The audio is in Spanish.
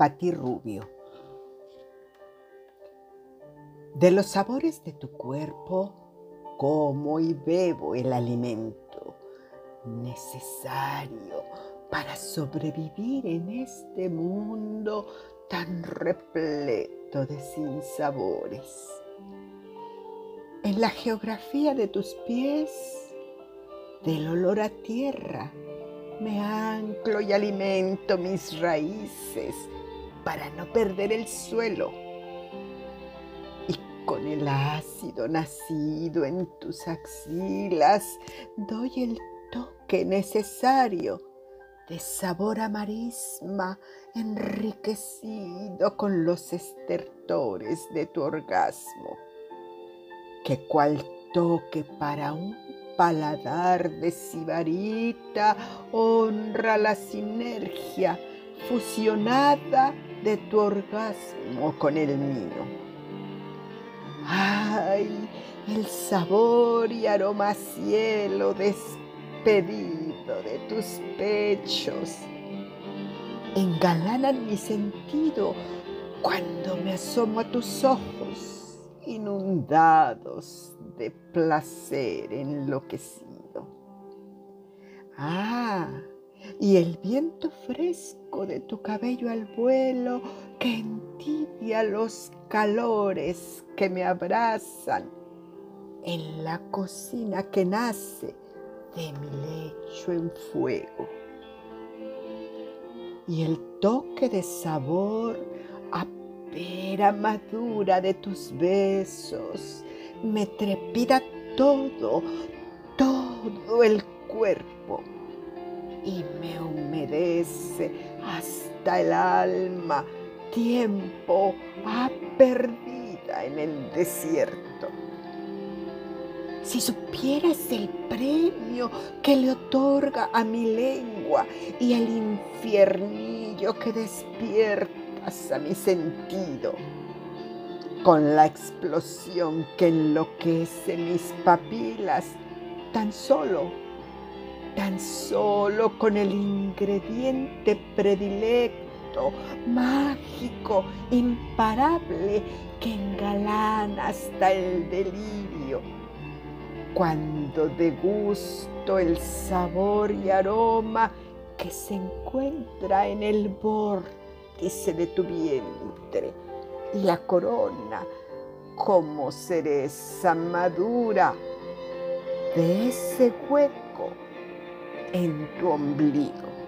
Pati Rubio. De los sabores de tu cuerpo, como y bebo el alimento necesario para sobrevivir en este mundo tan repleto de sinsabores. En la geografía de tus pies, del olor a tierra, me anclo y alimento mis raíces para no perder el suelo. Y con el ácido nacido en tus axilas doy el toque necesario de sabor a marisma enriquecido con los estertores de tu orgasmo, que cual toque para un paladar de sibarita honra la sinergia fusionada de tu orgasmo con el mío. ¡Ay! El sabor y aroma cielo despedido de tus pechos engalanan mi sentido cuando me asomo a tus ojos inundados de placer enloquecido. Y el viento fresco de tu cabello al vuelo que entibia los calores que me abrazan en la cocina que nace de mi lecho en fuego. Y el toque de sabor a pera madura de tus besos me trepida todo, todo el cuerpo y me humedece hasta el alma, tiempo a perdida en el desierto. Si supieras el premio que le otorga a mi lengua y el infiernillo que despiertas a mi sentido, con la explosión que enloquece mis papilas, tan solo, tan solo con el ingrediente predilecto, mágico, imparable, que engalana hasta el delirio. Cuando degusto el sabor y aroma que se encuentra en el vórtice de tu vientre la corona como cereza madura de ese hueco en tu ombligo.